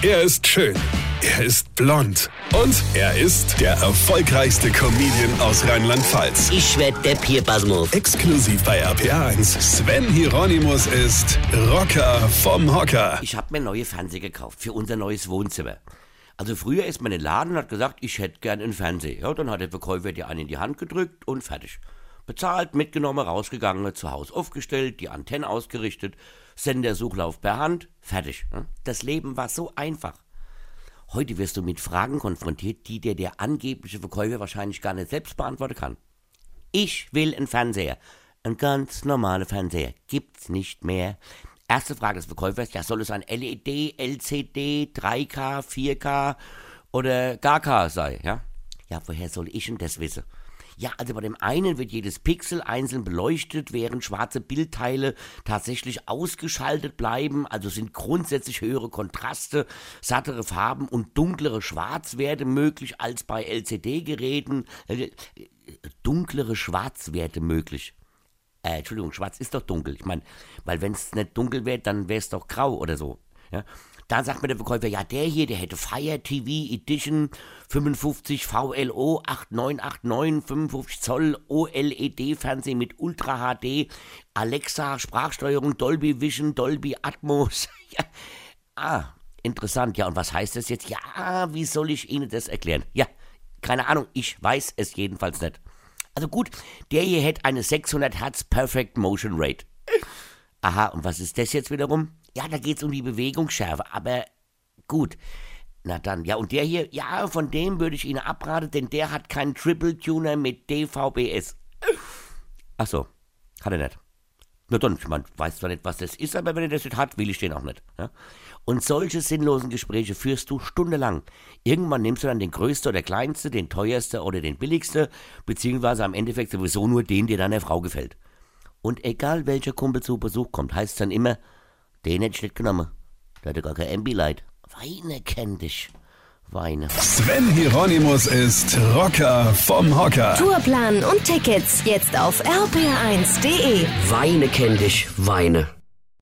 Er ist schön. Er ist blond. Und er ist der erfolgreichste Comedian aus Rheinland-Pfalz. Ich werd der Pierpasmus. Exklusiv bei RPA1. Sven Hieronymus ist Rocker vom Hocker. Ich hab mir neue Fernseher gekauft für unser neues Wohnzimmer. Also früher ist man in den Laden und hat gesagt, ich hätte gern einen Fernseher. Ja, dann hat der Verkäufer dir einen in die Hand gedrückt und fertig. Bezahlt, mitgenommen, rausgegangen, zu Hause aufgestellt, die Antenne ausgerichtet, Sendersuchlauf per Hand, fertig. Ja? Das Leben war so einfach. Heute wirst du mit Fragen konfrontiert, die dir der angebliche Verkäufer wahrscheinlich gar nicht selbst beantworten kann. Ich will einen Fernseher. Ein ganz normaler Fernseher. Gibt's nicht mehr. Erste Frage des Verkäufers, ja, soll es ein LED, LCD, 3K, 4K oder gar K sein, ja? Ja, woher soll ich denn das wissen? Ja, also bei dem einen wird jedes Pixel einzeln beleuchtet, während schwarze Bildteile tatsächlich ausgeschaltet bleiben, also sind grundsätzlich höhere Kontraste, sattere Farben und dunklere Schwarzwerte möglich als bei LCD-Geräten. Äh, dunklere Schwarzwerte möglich. Äh, Entschuldigung, schwarz ist doch dunkel. Ich meine, weil wenn es nicht dunkel wäre, dann wäre es doch grau oder so. Ja? Da sagt mir der Verkäufer, ja, der hier, der hätte Fire TV Edition 55 VLO 8989 55 Zoll OLED-Fernsehen mit Ultra HD, Alexa, Sprachsteuerung, Dolby Vision, Dolby Atmos. ja. Ah, interessant. Ja, und was heißt das jetzt? Ja, wie soll ich Ihnen das erklären? Ja, keine Ahnung, ich weiß es jedenfalls nicht. Also gut, der hier hätte eine 600 Hertz Perfect Motion Rate. Aha, und was ist das jetzt wiederum? Ja, da geht's um die Bewegungsschärfe, aber gut. Na dann, ja, und der hier, ja, von dem würde ich Ihnen abraten, denn der hat keinen Triple Tuner mit DVBS. Ach so, hat er nicht. Na dann, ich meine, weiß zwar nicht, was das ist, aber wenn er das nicht hat, will ich den auch nicht. Ja? Und solche sinnlosen Gespräche führst du stundenlang. Irgendwann nimmst du dann den größten oder kleinsten, den teuersten oder den billigsten, beziehungsweise am Endeffekt sowieso nur den, der deiner Frau gefällt. Und egal welcher Kumpel zu Besuch kommt, heißt es dann immer, den hätte ich nicht genommen. Der hatte gar kein Ambilight. Weine kenn dich. Weine. Sven Hieronymus ist Rocker vom Hocker. Tourplan und Tickets jetzt auf rpr1.de. Weine kenn dich. Weine.